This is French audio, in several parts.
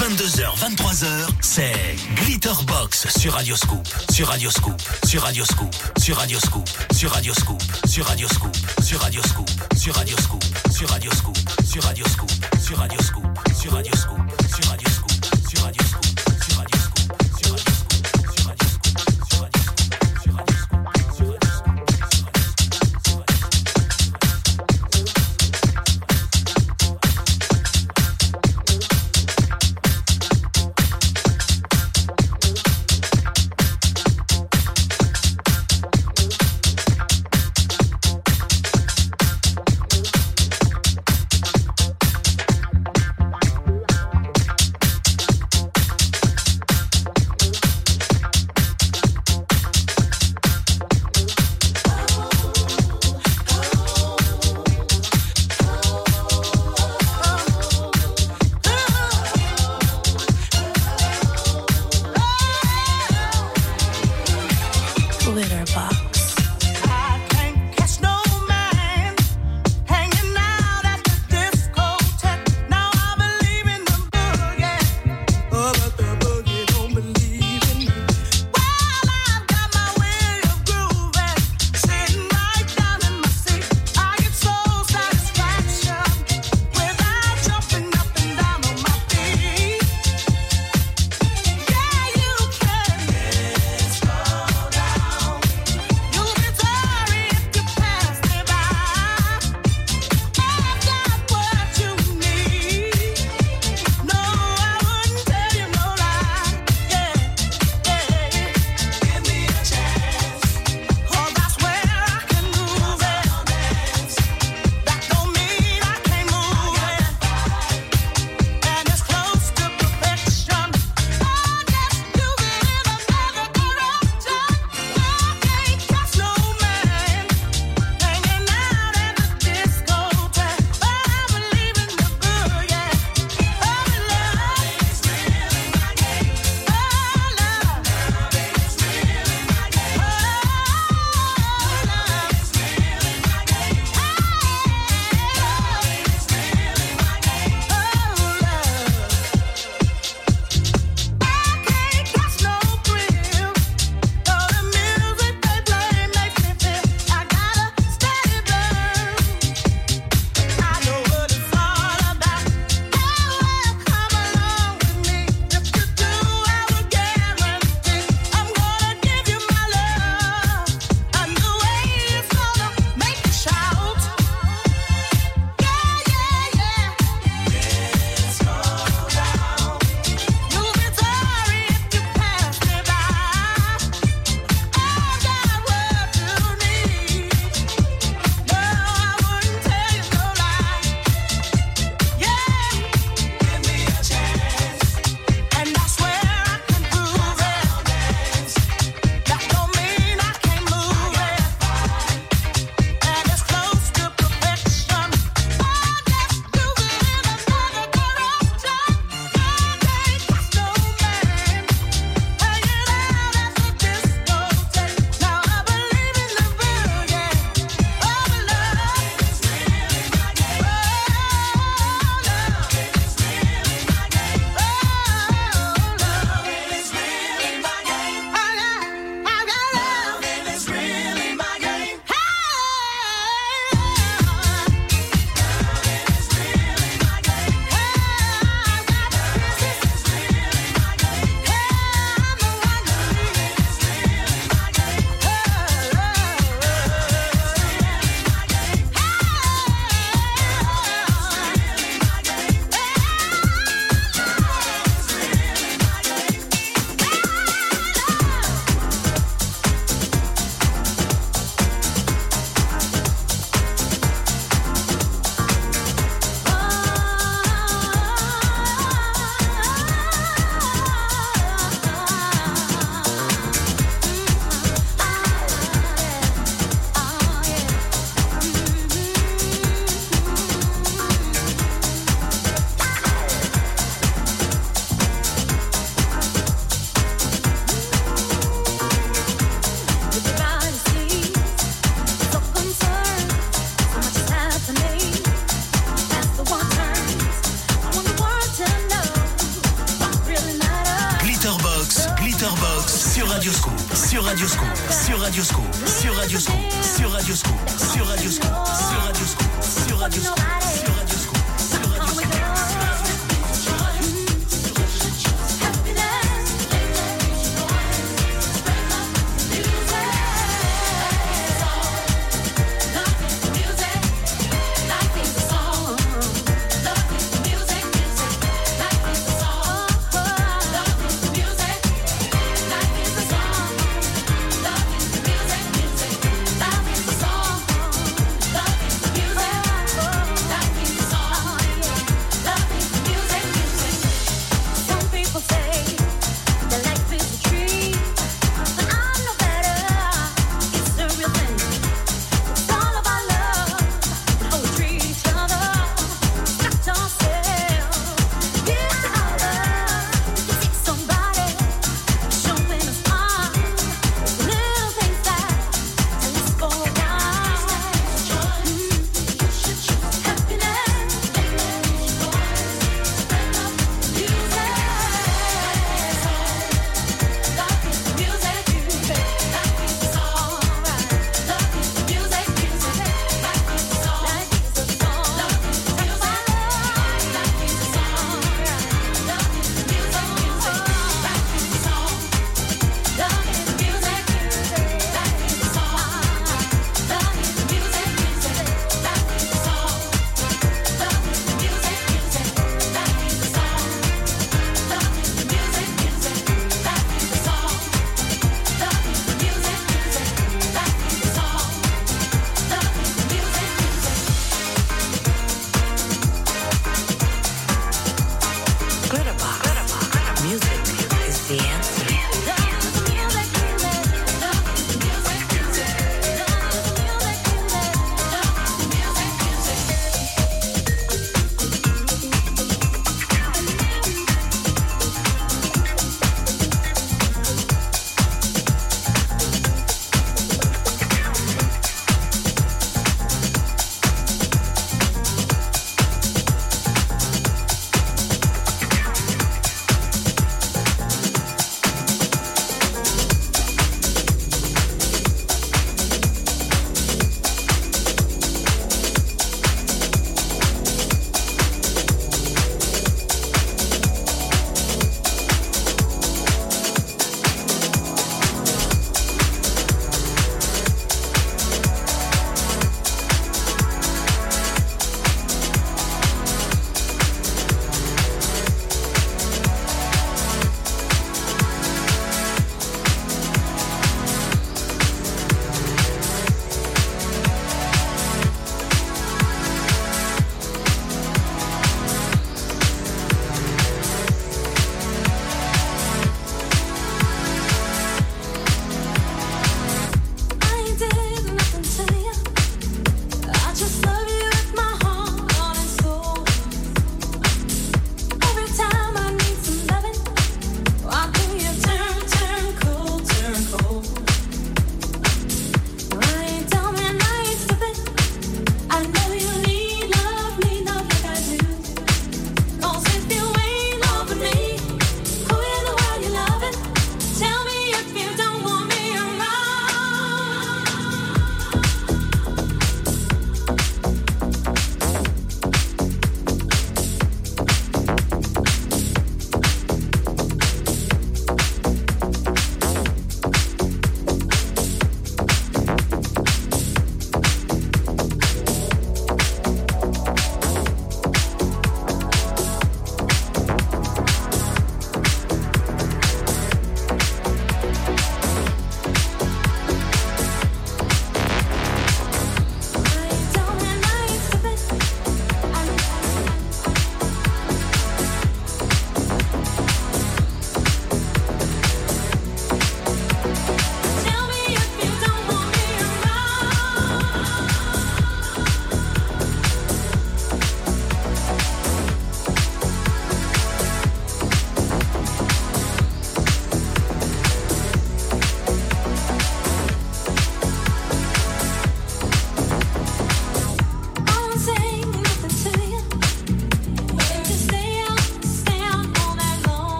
22h, 23h, c'est Glitterbox sur Radioscoop, sur Radioscoop, sur Radioscoop, sur Radioscoop, sur Radioscoop, sur Radioscoop, sur Radioscoop, sur Radioscoop, sur Radioscoop, sur Radioscoop, sur Radioscoop, sur Radioscoop, sur Radioscoop,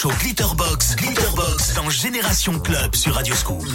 show Glitterbox, Glitterbox dans Génération Club sur Radio School.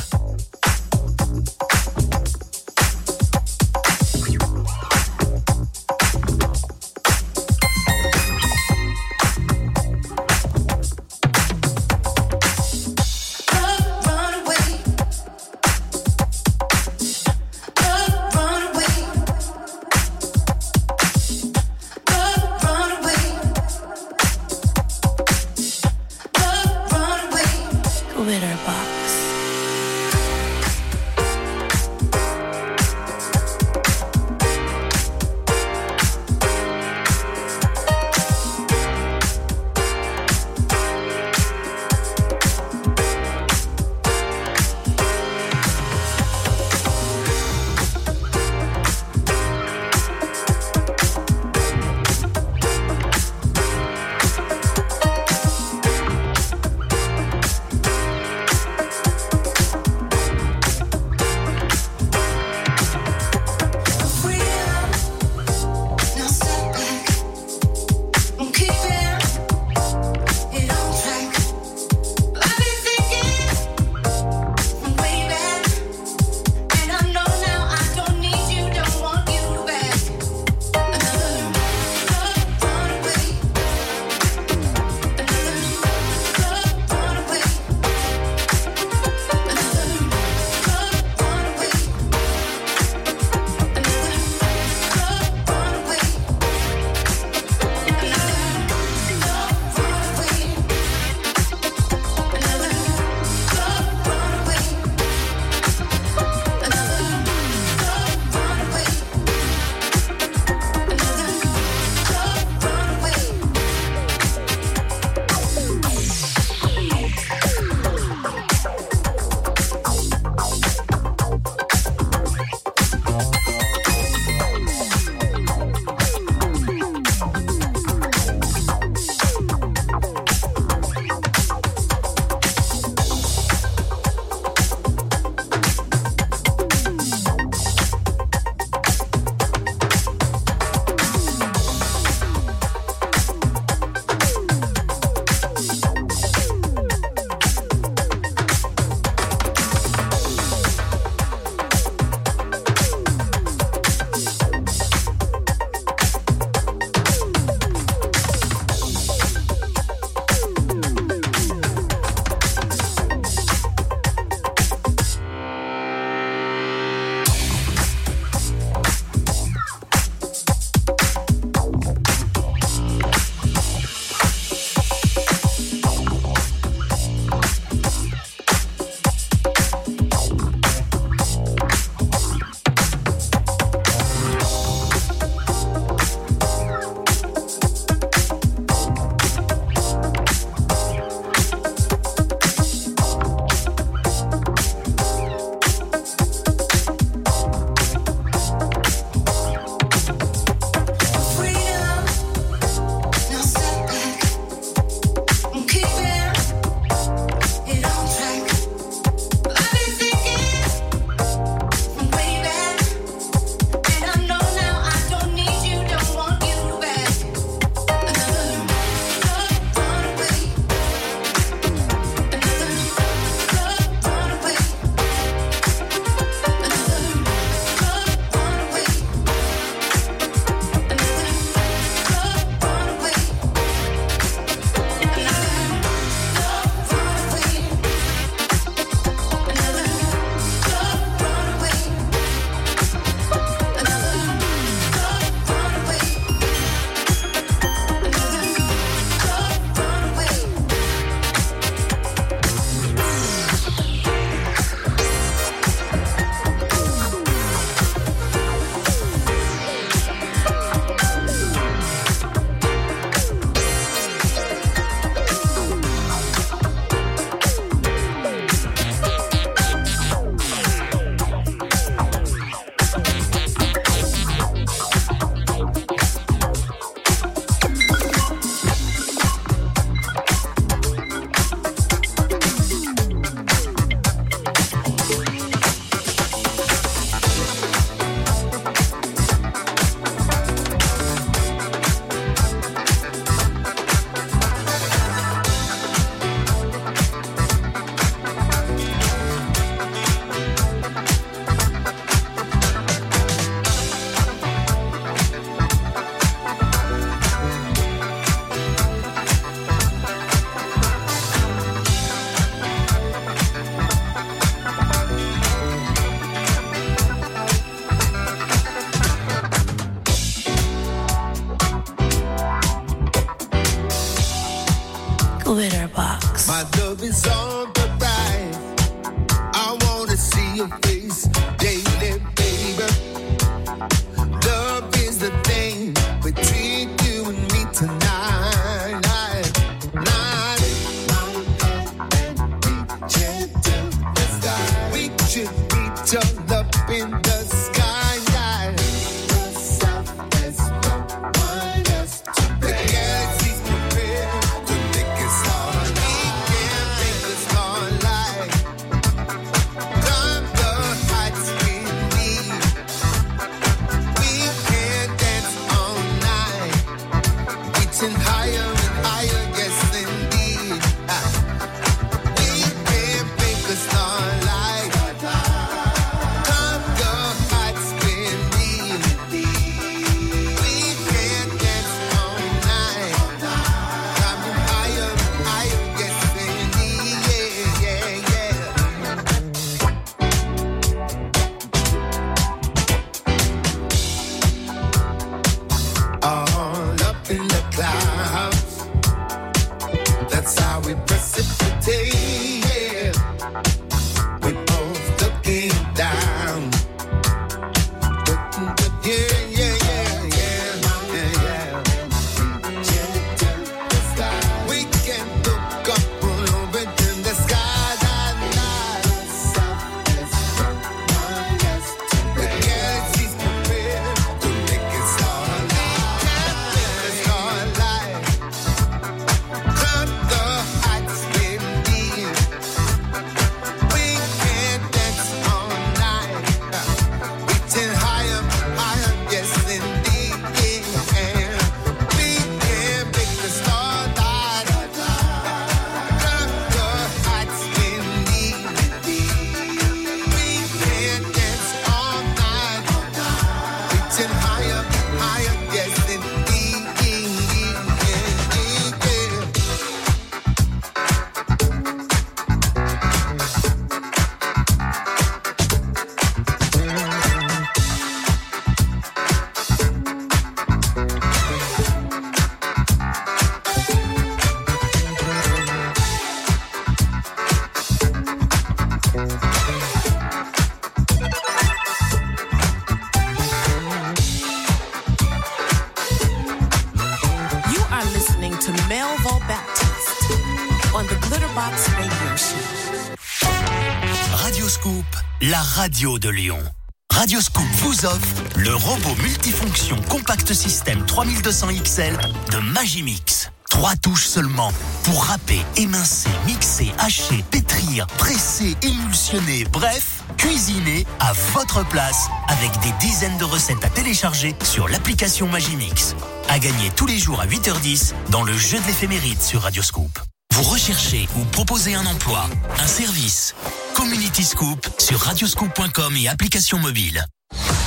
Compact système 3200 XL de Magimix. Trois touches seulement pour râper, émincer, mixer, hacher, pétrir, presser, émulsionner, bref, cuisiner à votre place avec des dizaines de recettes à télécharger sur l'application Magimix. À gagner tous les jours à 8h10 dans le jeu de l'éphéméride sur Radio Scoop. Vous recherchez ou proposez un emploi, un service. Community Scoop sur radioscoop.com et application mobile.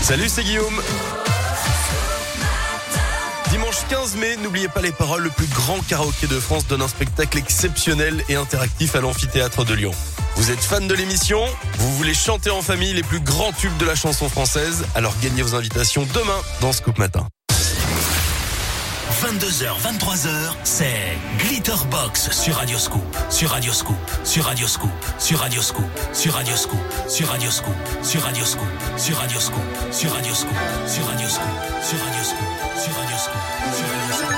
Salut, c'est Guillaume. Dimanche 15 mai, n'oubliez pas les paroles, le plus grand karaoké de France donne un spectacle exceptionnel et interactif à l'amphithéâtre de Lyon. Vous êtes fan de l'émission Vous voulez chanter en famille les plus grands tubes de la chanson française Alors gagnez vos invitations demain dans Scoop Matin. 22h, 23h, c'est Glitterbox sur Radio Scoop, sur Radio Scoop, sur Radio Scoop, sur Radio Scoop, sur Radio Scoop, sur Radio Scoop, sur Radio Scoop, sur Radio Scoop, sur Radio Scoop, sur Radio Scoop, sur Radio Scoop, sur Radio Scoop.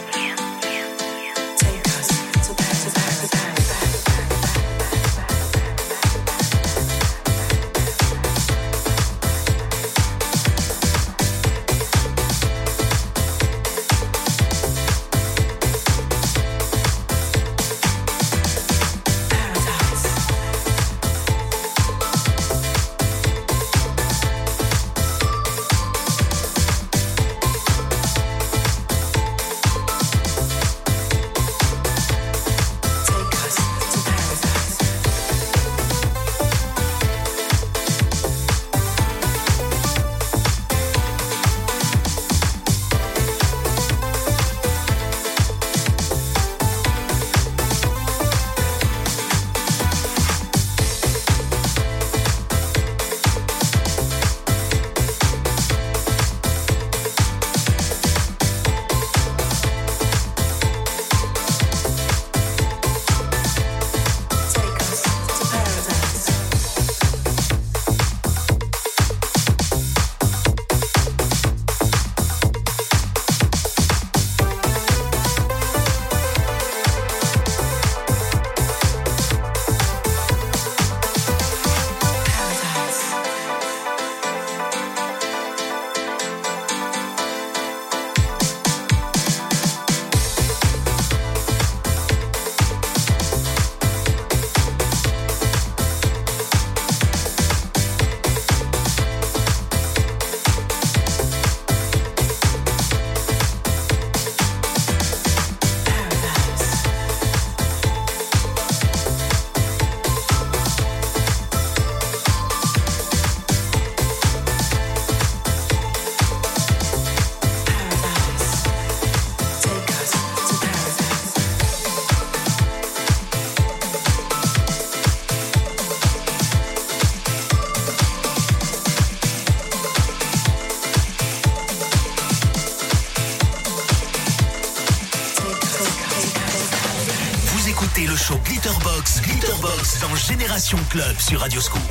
Club sur Radioscoop. Paradise.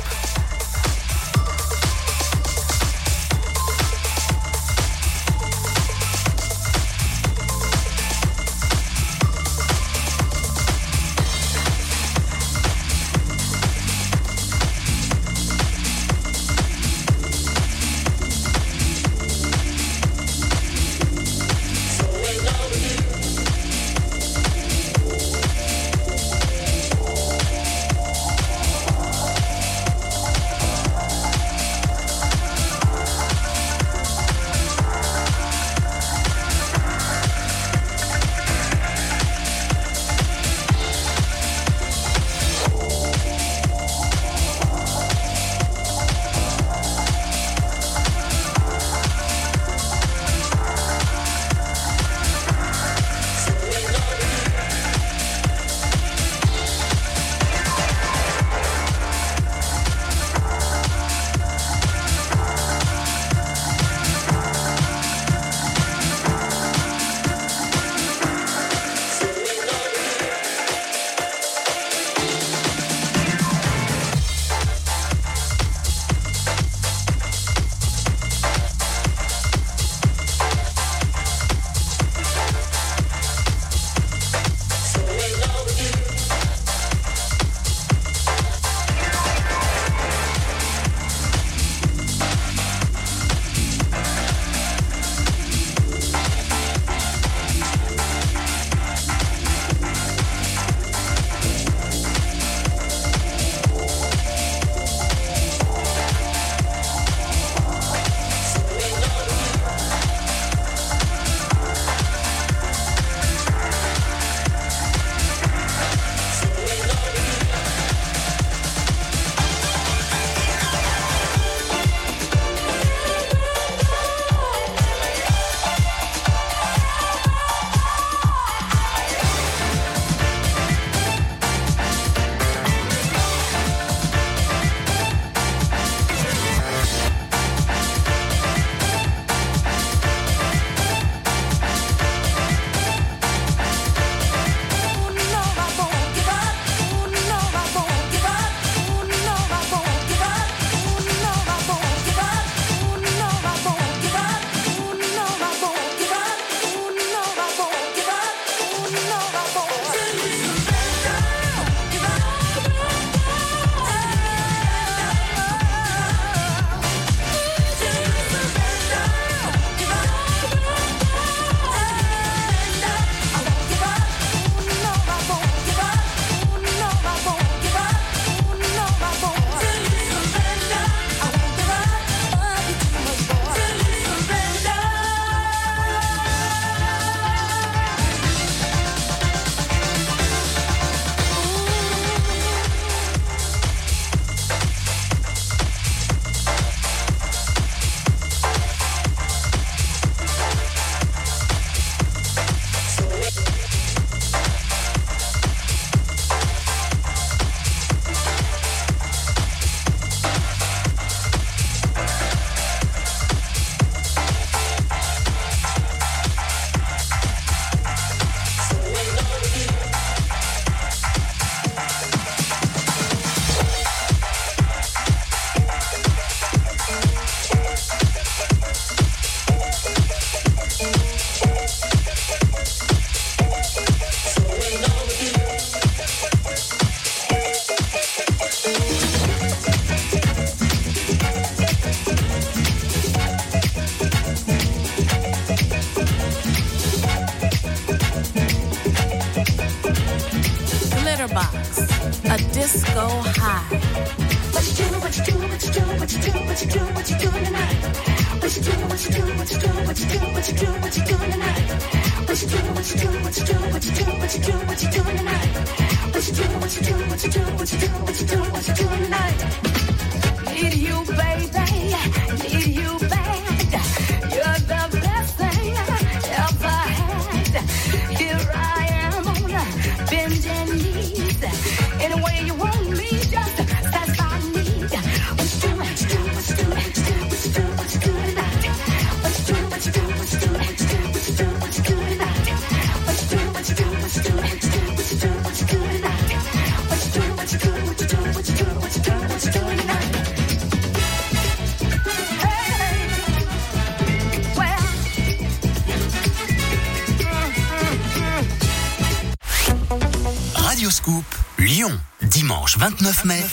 Lyon, dimanche 29 mai,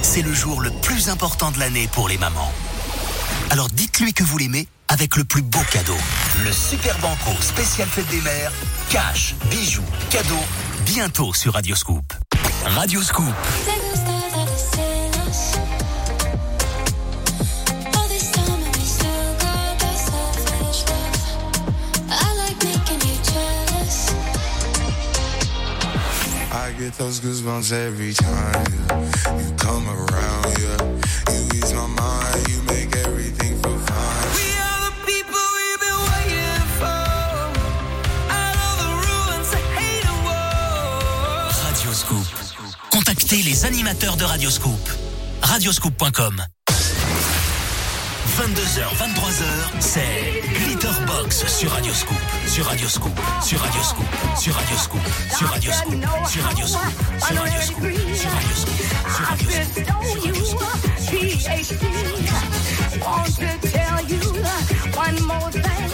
c'est le jour le plus important de l'année pour les mamans. Alors dites-lui que vous l'aimez avec le plus beau cadeau. Le Super Banco spécial fête des mères, cash, bijoux, cadeaux, bientôt sur Radio Scoop. Radio Scoop. We are the people we've been waiting for. Contactez les animateurs de Radio Scoop. 22h, 23h, c'est Glitterbox sur Radio Scoop, sur Radio Scoop, sur Radio Scoop, sur Radio Scoop, sur Radio Scoop, sur Radio Scoop, sur Radio Scoop, sur Radio Scoop, sur Radio Scoop, sur Radio Scoop.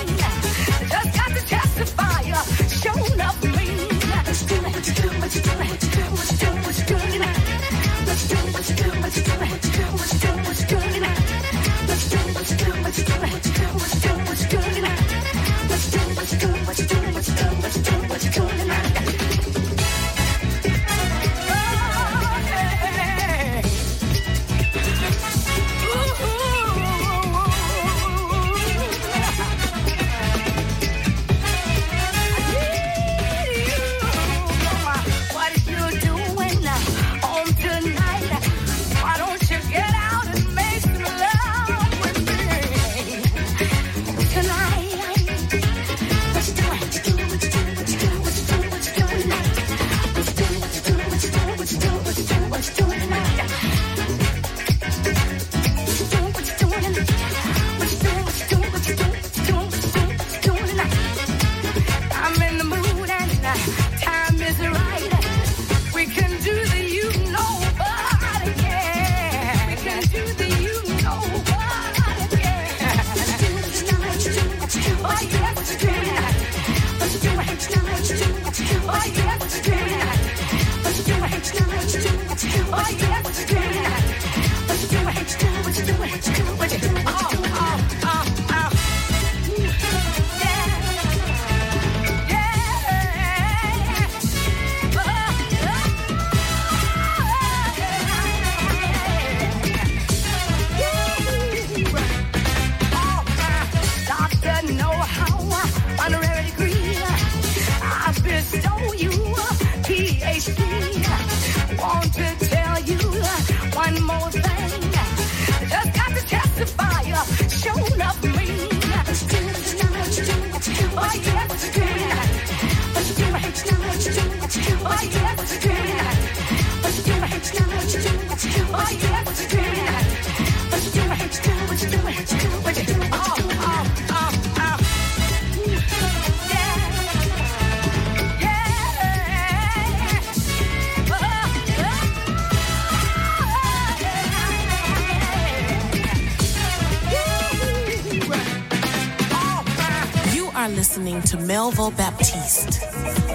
are listening to Melville Baptiste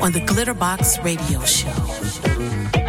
on the Glitterbox Radio Show.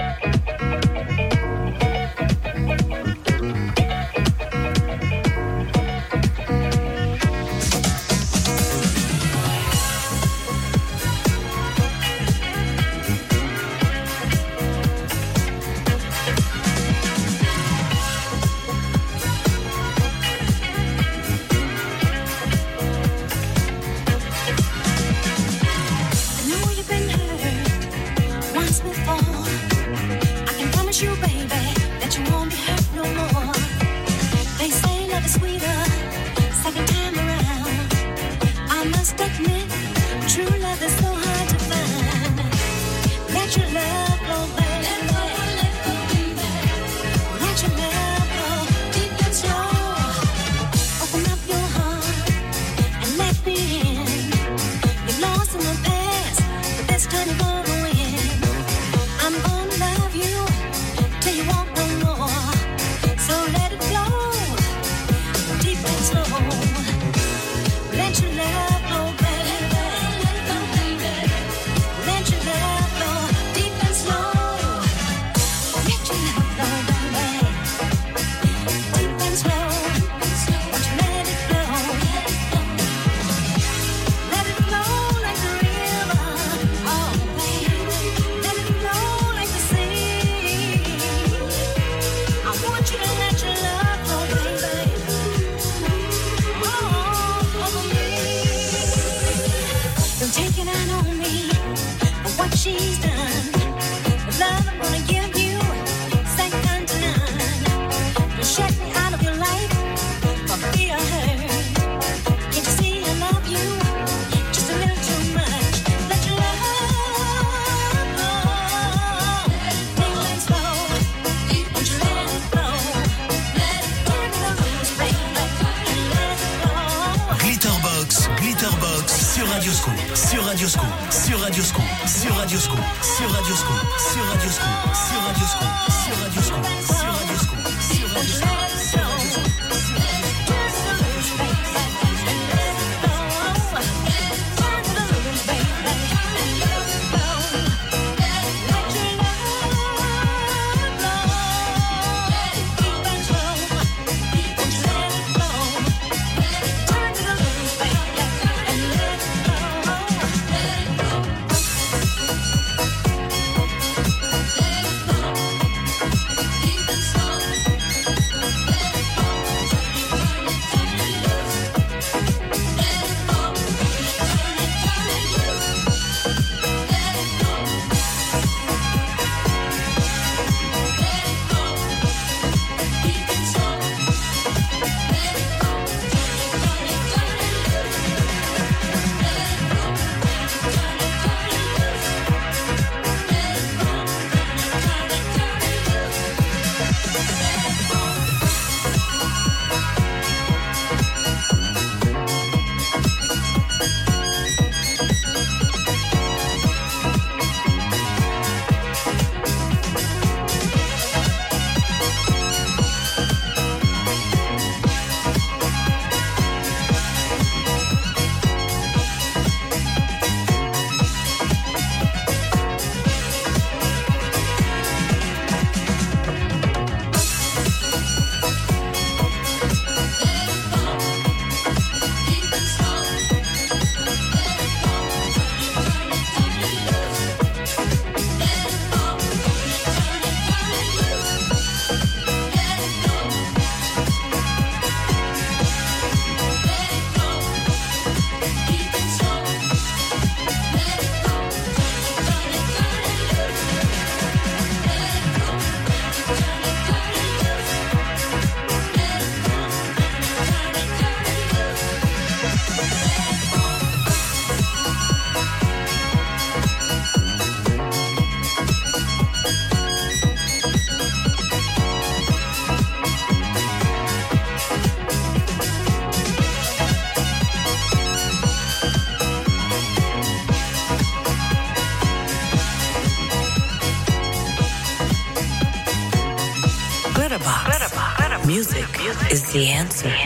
Answer.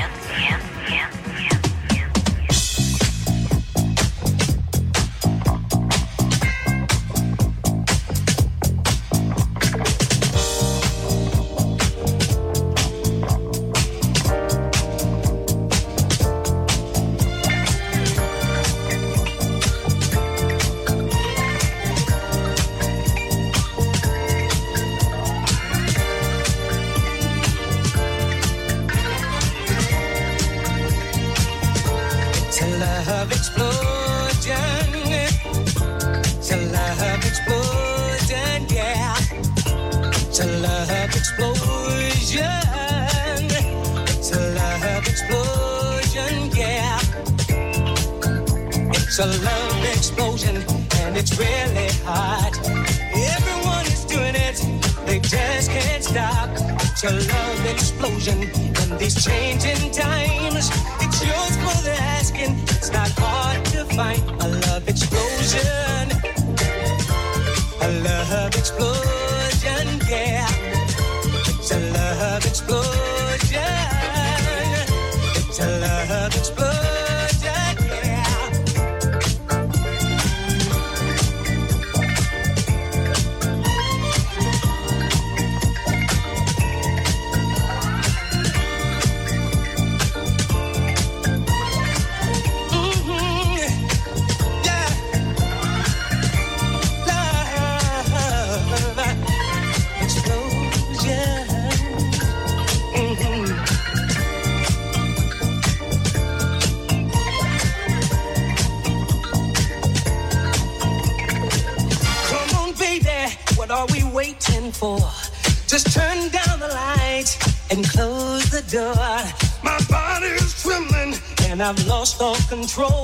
control.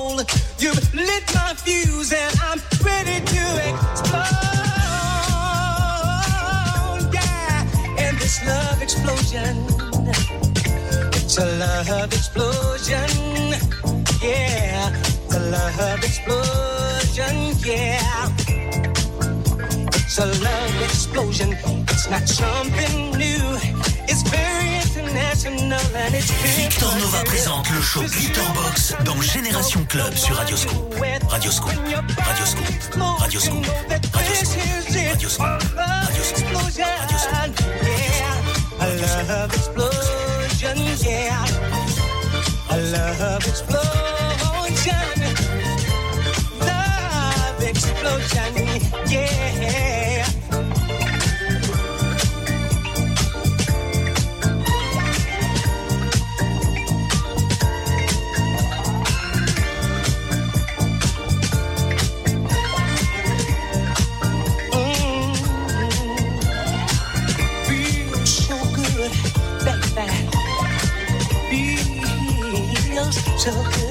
Club sur Radio Scoop. Radio Scoop. Radio Scoop. Radio Scoop. Radio Scoop. Radio Scoop. Radio Radio I love explosion, yeah. I love explosion. Love explosion, yeah. took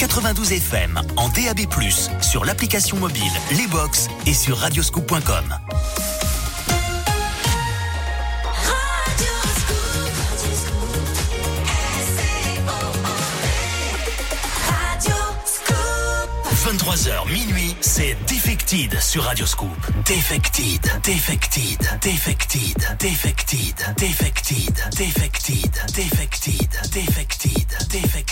92 FM, en DAB+, sur l'application mobile, les box et sur radioscoop.com. Radio Scoop, Radio 23h minuit, c'est Defected sur Radioscoop. Defected, Defected, Defected, Defected, Defected, Defected, Defected, Defected, Defected.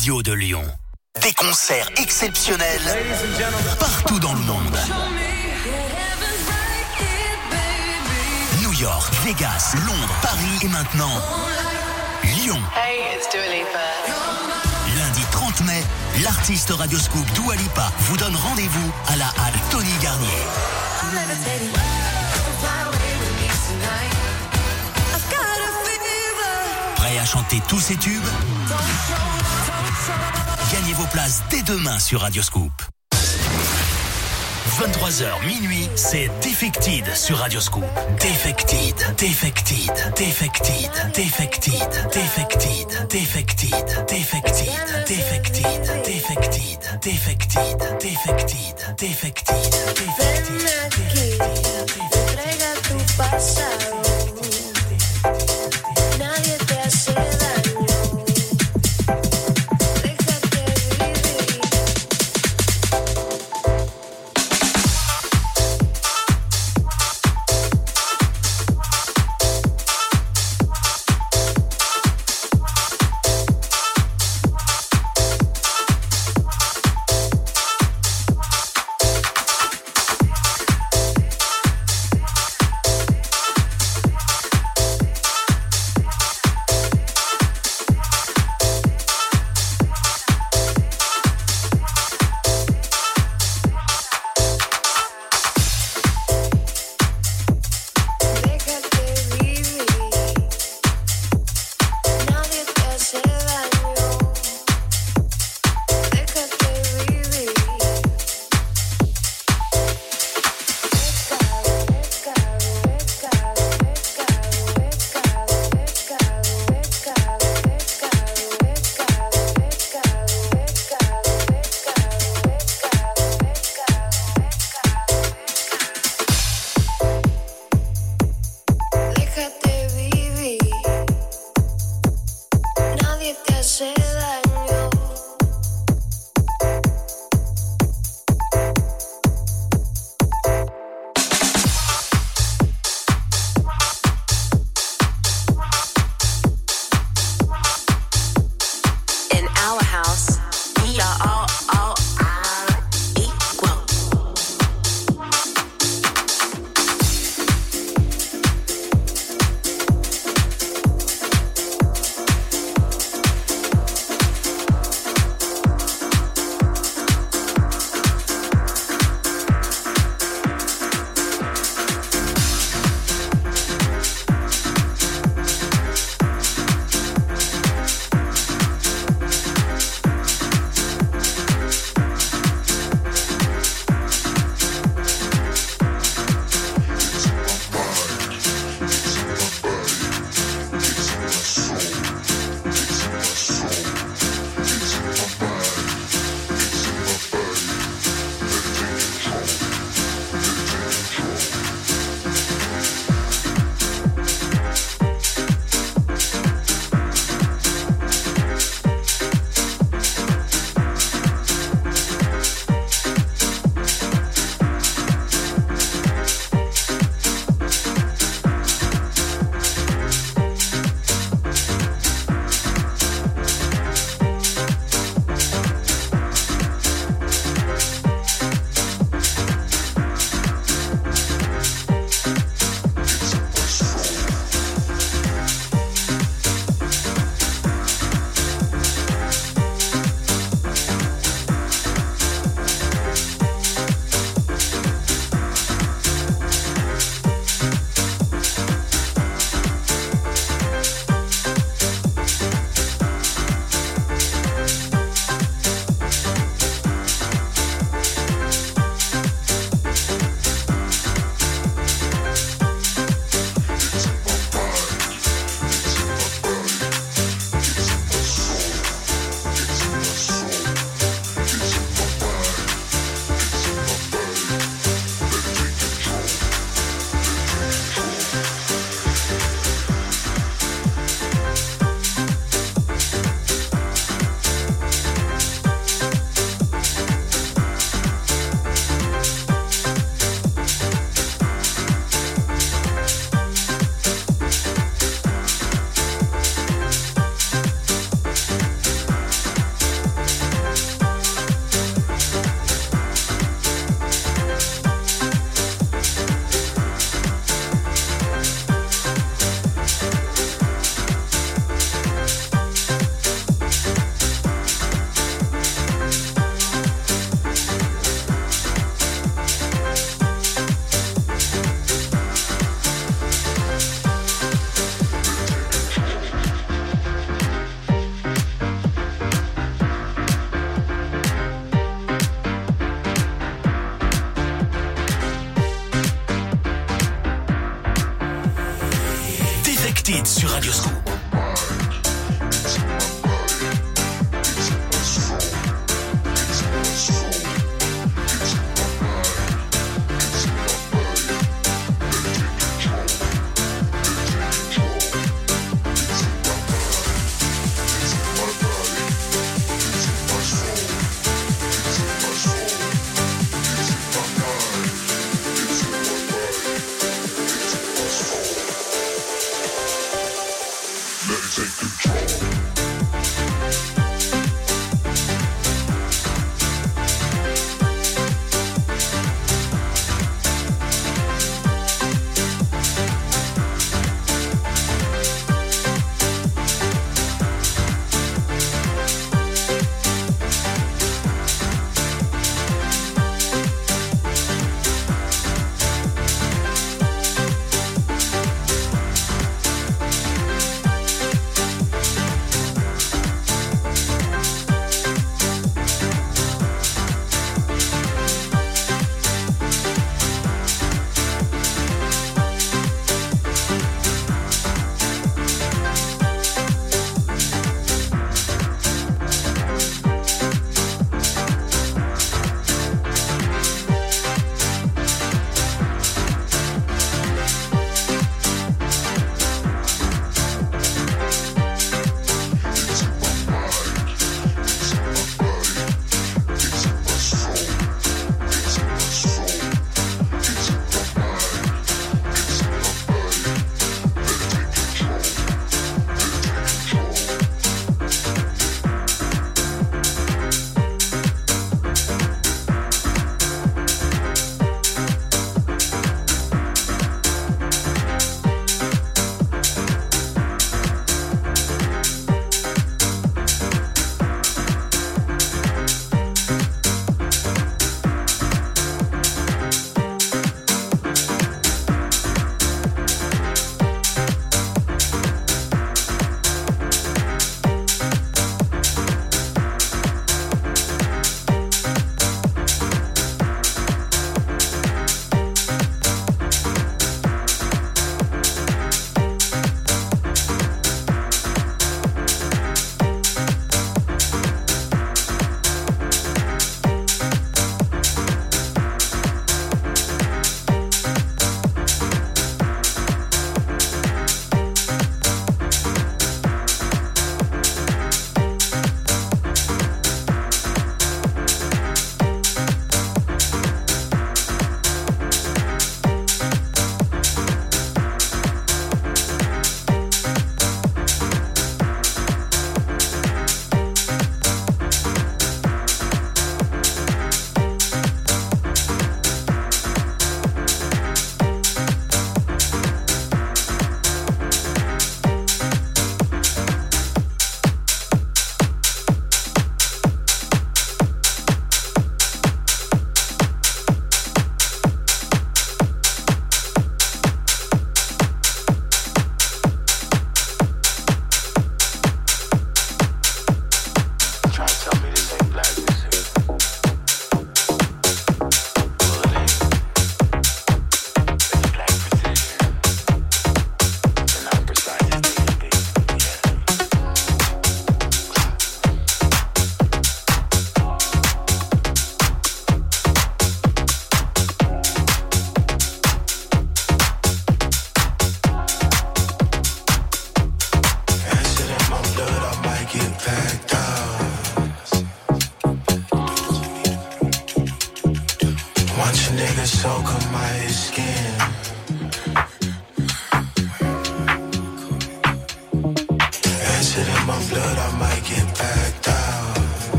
Radio de Lyon. Des concerts exceptionnels partout dans le monde. New York, Vegas, Londres, Paris et maintenant Lyon. Hey, it's Dua Lipa. Lundi 30 mai, l'artiste Radioscoop Dua Lipa vous donne rendez-vous à la halle Tony Garnier. Prêt à chanter tous ces tubes? Gagnez vos places dès demain sur Radioscoop. 23h minuit, c'est Defected sur Radioscoop. Defected, Defected, Defected, Defected, Defected, Defected, Defected, Defected, Defected, Defected, Defected, Defected, Ven aquí,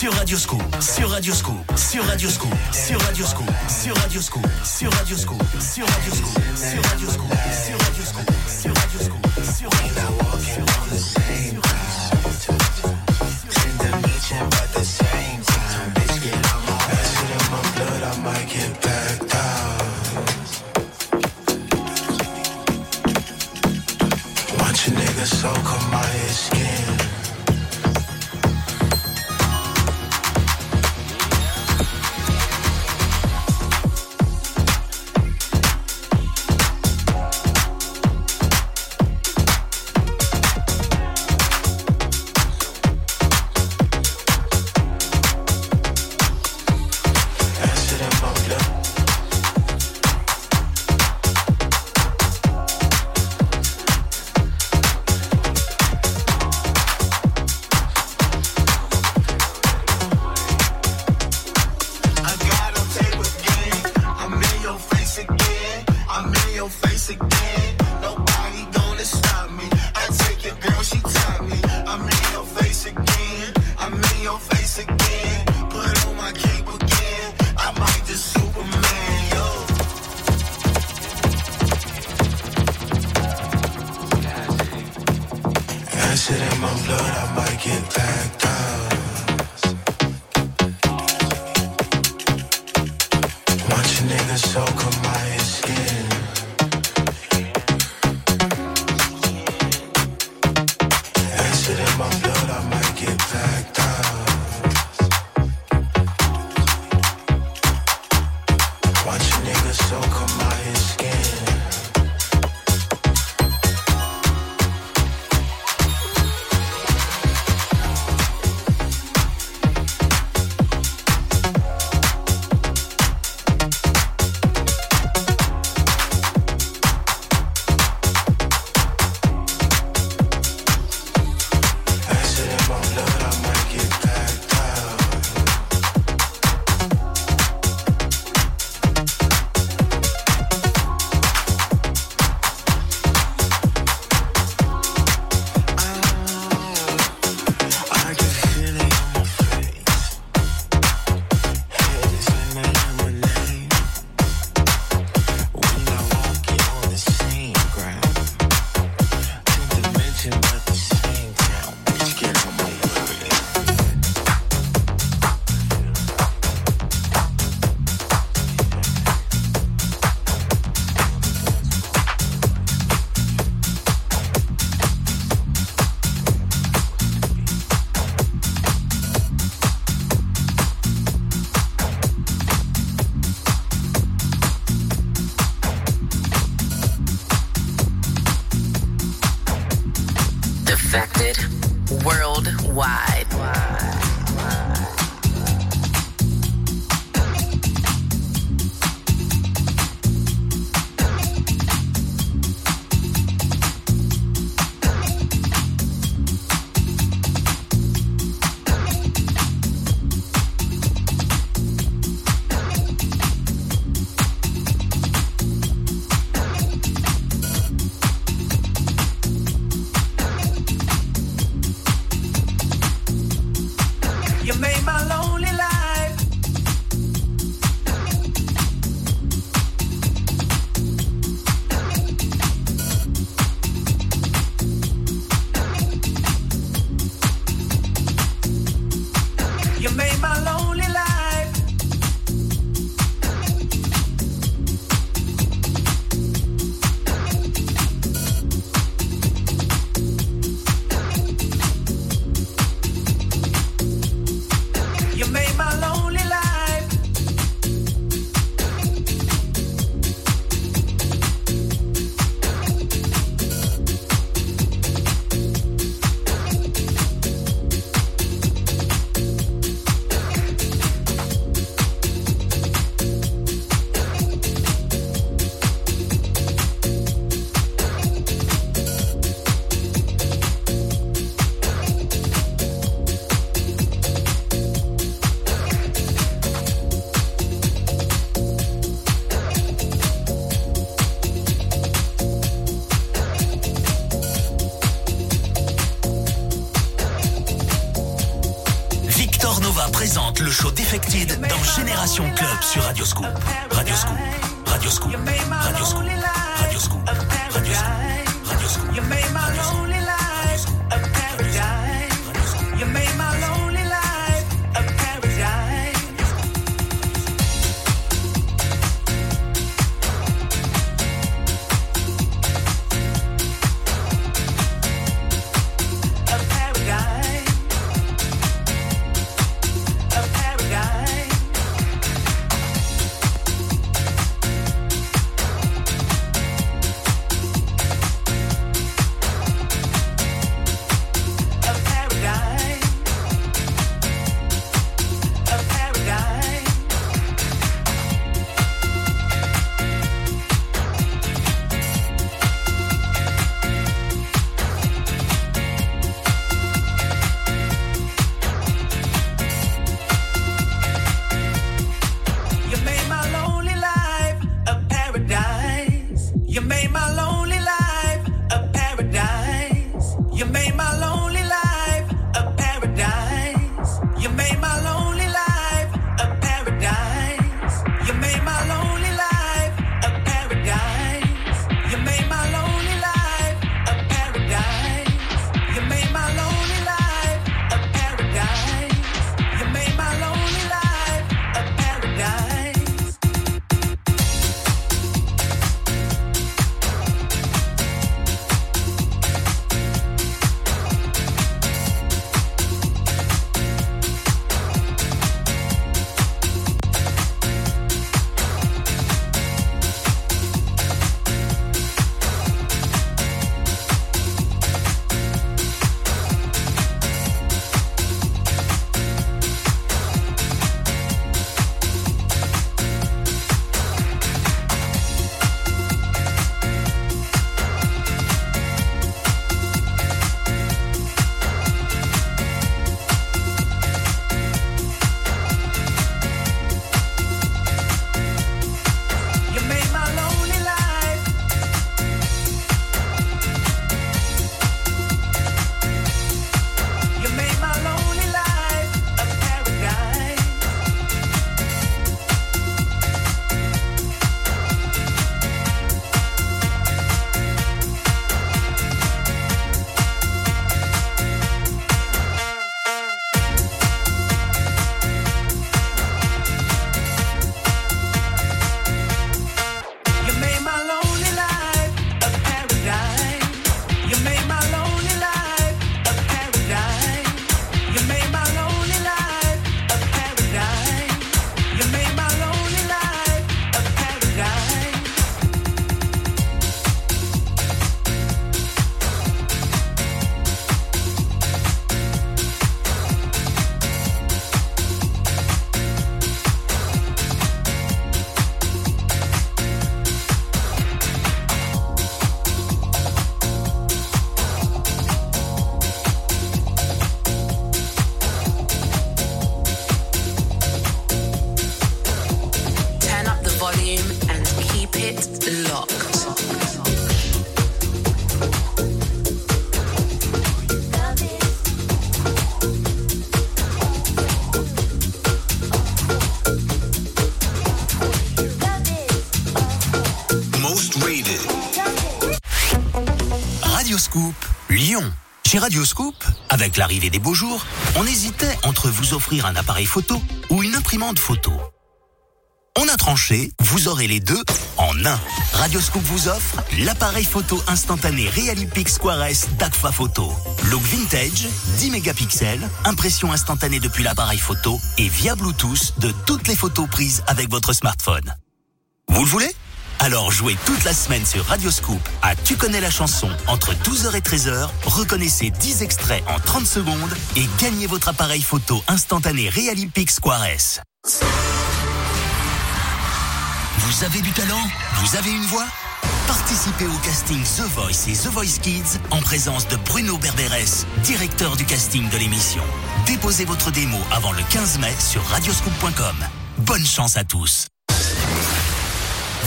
sur Radioscoop, sur Radioscoop, sur Radioscoop, sur Radioscoop, sur Radioscoop, sur Radioscoop, sur Radioscoop, sur Radioscoop, sur Radioscoop, sur Radioscoop, sur Radioscoop, sur Radioscoop, Chez Radio Scoop, avec l'arrivée des beaux jours, on hésitait entre vous offrir un appareil photo ou une imprimante photo. On a tranché, vous aurez les deux en un. Radio Scoop vous offre l'appareil photo instantané Realipix Square S d'Agfa Photo. Look vintage, 10 mégapixels, impression instantanée depuis l'appareil photo et via Bluetooth de toutes les photos prises avec votre smartphone. Vous le voulez? Alors jouez toute la semaine sur Radioscoop à Tu connais la chanson entre 12h et 13h, reconnaissez 10 extraits en 30 secondes et gagnez votre appareil photo instantané Realipix Square S. Vous avez du talent? Vous avez une voix? Participez au casting The Voice et The Voice Kids en présence de Bruno Berberes, directeur du casting de l'émission. Déposez votre démo avant le 15 mai sur radioscoop.com. Bonne chance à tous.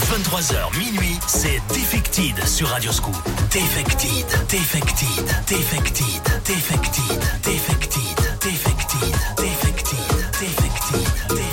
23h minuit, c'est Defected sur Radioscoop. Defected, Defected, Defected, Defected, Defected, Defected, Defected, Defected.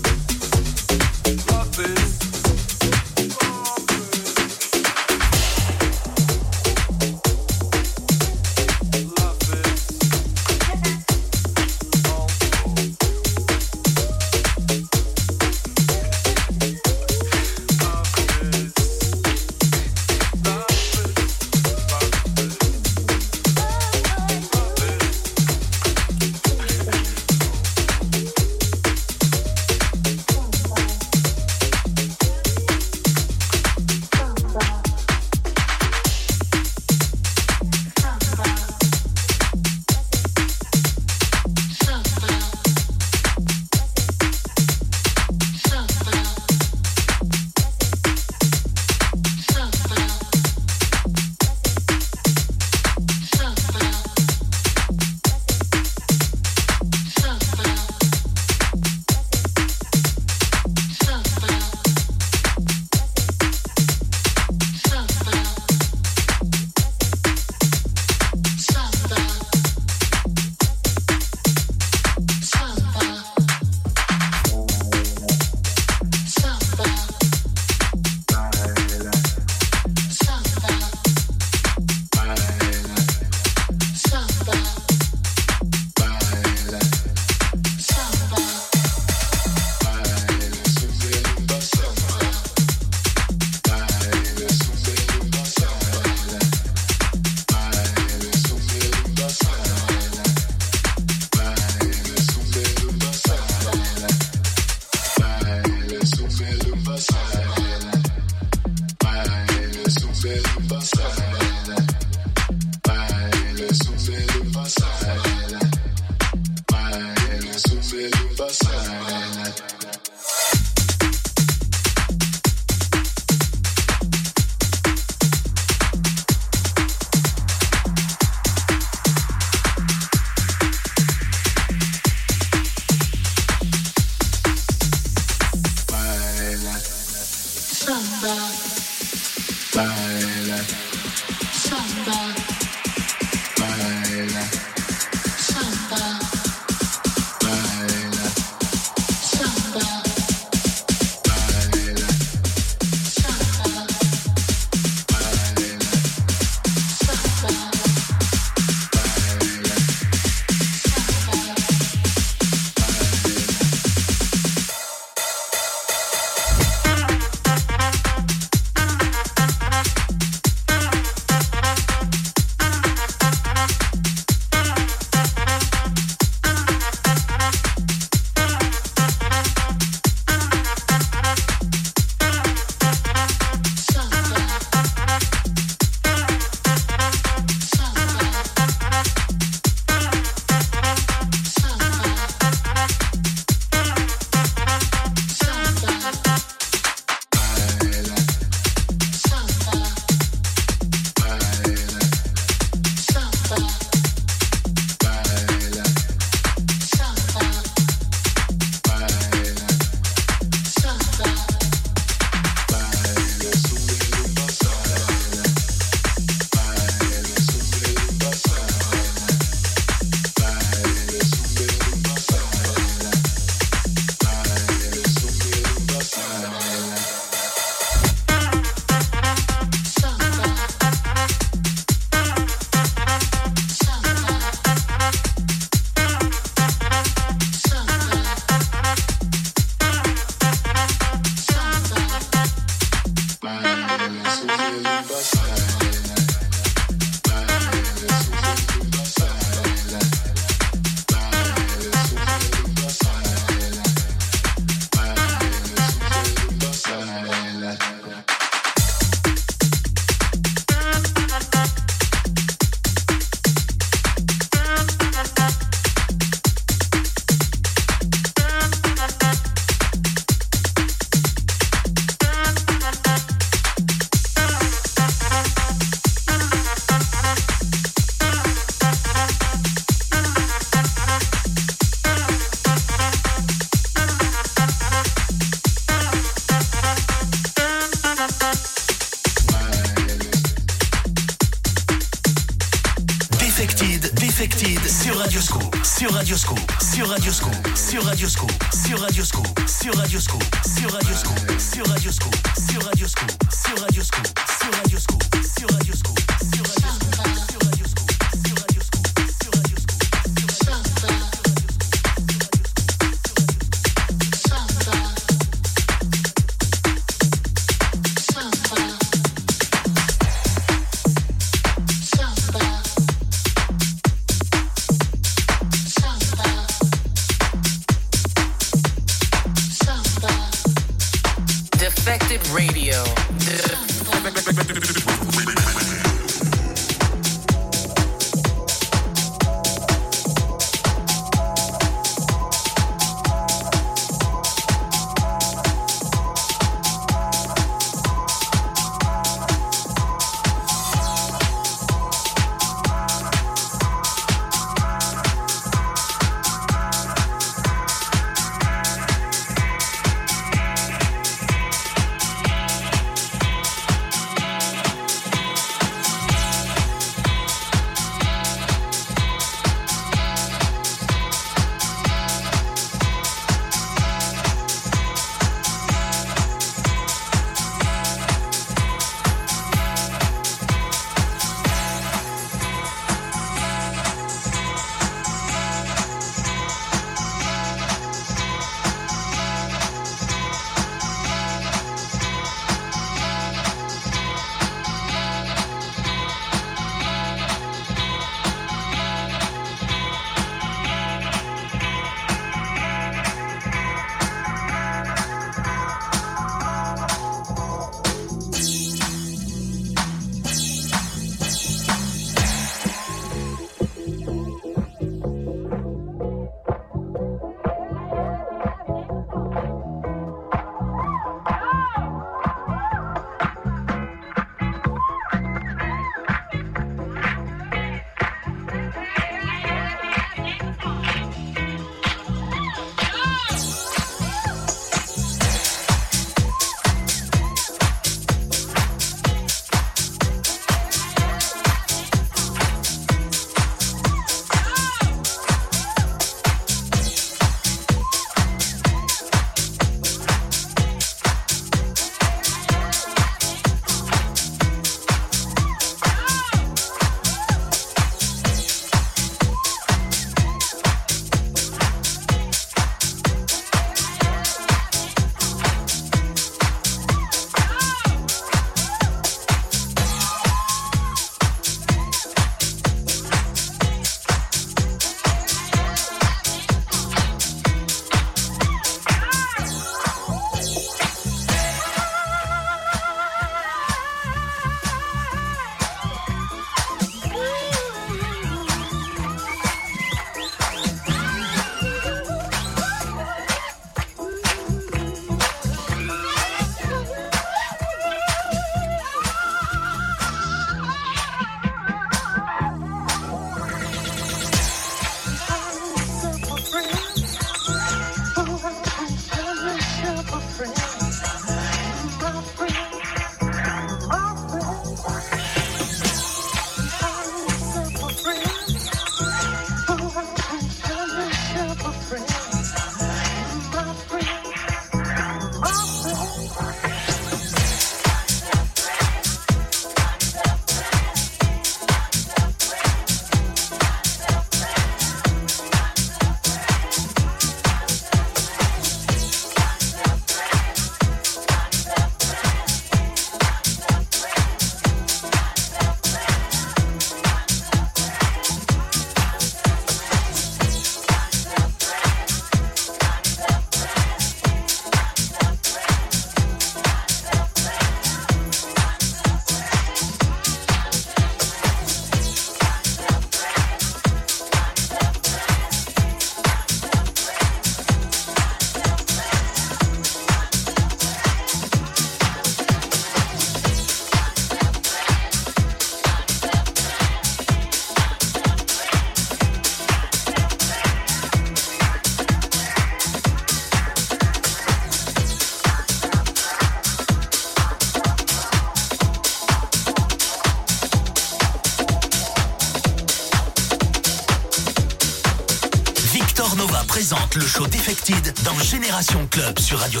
Génération Club sur Radio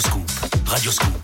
Scoop.